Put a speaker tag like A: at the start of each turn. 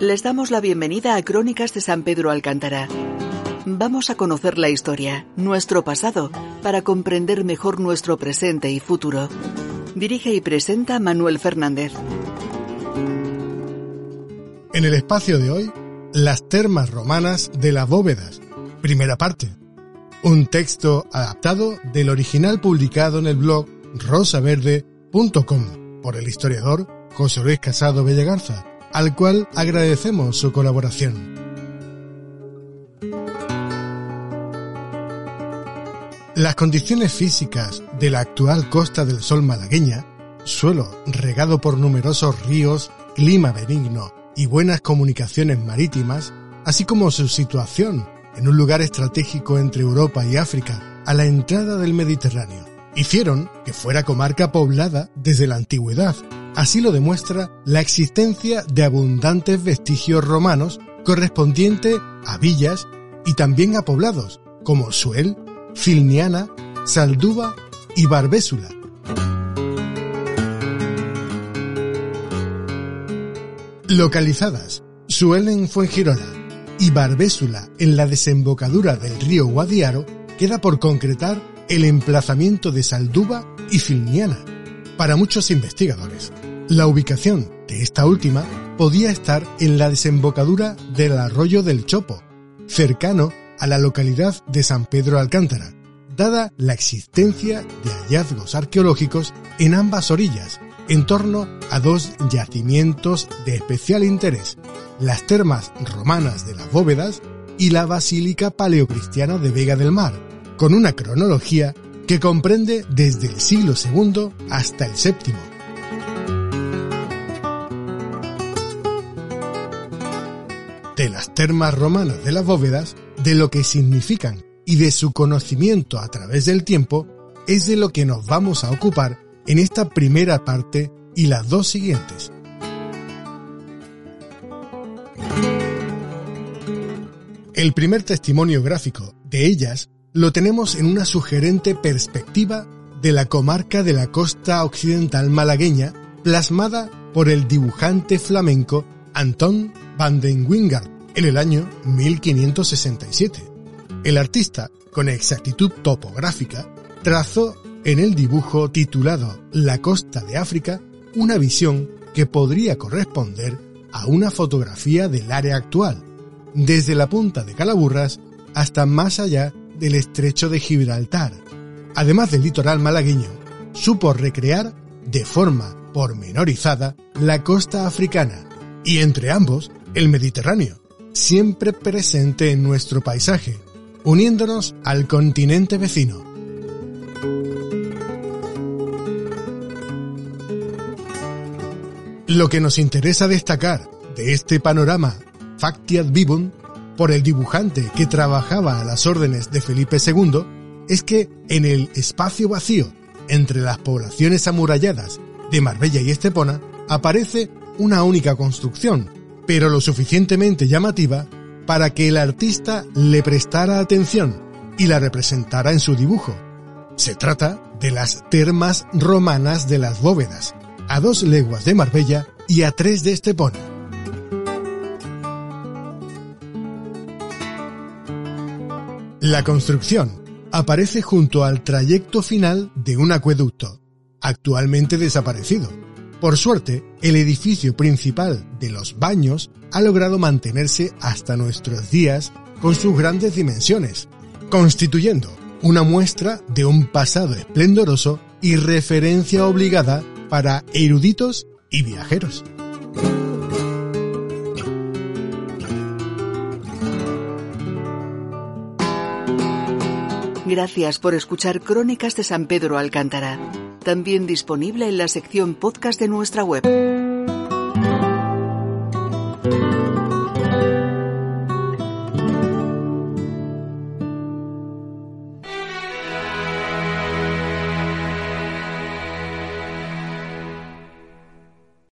A: Les damos la bienvenida a Crónicas de San Pedro Alcántara. Vamos a conocer la historia, nuestro pasado, para comprender mejor nuestro presente y futuro. Dirige y presenta Manuel Fernández.
B: En el espacio de hoy, las termas romanas de las bóvedas, primera parte. Un texto adaptado del original publicado en el blog rosaverde.com por el historiador José Luis Casado Bellegarza al cual agradecemos su colaboración. Las condiciones físicas de la actual Costa del Sol malagueña, suelo regado por numerosos ríos, clima benigno y buenas comunicaciones marítimas, así como su situación en un lugar estratégico entre Europa y África a la entrada del Mediterráneo, hicieron que fuera comarca poblada desde la antigüedad Así lo demuestra la existencia de abundantes vestigios romanos correspondientes a villas y también a poblados como Suel, Filniana, Salduba y Barbésula. Localizadas Suel en Fuengirola y Barbésula en la desembocadura del río Guadiaro, queda por concretar el emplazamiento de Salduba y Filniana para muchos investigadores. La ubicación de esta última podía estar en la desembocadura del arroyo del Chopo, cercano a la localidad de San Pedro Alcántara, dada la existencia de hallazgos arqueológicos en ambas orillas, en torno a dos yacimientos de especial interés, las termas romanas de las bóvedas y la Basílica Paleocristiana de Vega del Mar, con una cronología que comprende desde el siglo II hasta el VII de las termas romanas de las bóvedas, de lo que significan y de su conocimiento a través del tiempo, es de lo que nos vamos a ocupar en esta primera parte y las dos siguientes. El primer testimonio gráfico de ellas lo tenemos en una sugerente perspectiva de la comarca de la costa occidental malagueña, plasmada por el dibujante flamenco Anton van den Wingard en el año 1567. El artista, con exactitud topográfica, trazó en el dibujo titulado La costa de África una visión que podría corresponder a una fotografía del área actual, desde la punta de Calaburras hasta más allá del estrecho de Gibraltar. Además del litoral malagueño, supo recrear de forma pormenorizada la costa africana y entre ambos el Mediterráneo, siempre presente en nuestro paisaje, uniéndonos al continente vecino. Lo que nos interesa destacar de este panorama Factiat Vivum por el dibujante que trabajaba a las órdenes de Felipe II es que en el espacio vacío entre las poblaciones amuralladas de Marbella y Estepona aparece una única construcción, pero lo suficientemente llamativa para que el artista le prestara atención y la representara en su dibujo. Se trata de las termas romanas de las bóvedas, a dos leguas de Marbella y a tres de Estepona. La construcción aparece junto al trayecto final de un acueducto, actualmente desaparecido, por suerte, el edificio principal de los baños ha logrado mantenerse hasta nuestros días con sus grandes dimensiones, constituyendo una muestra de un pasado esplendoroso y referencia obligada para eruditos y viajeros.
A: Gracias por escuchar Crónicas de San Pedro Alcántara también disponible en la sección podcast de nuestra web.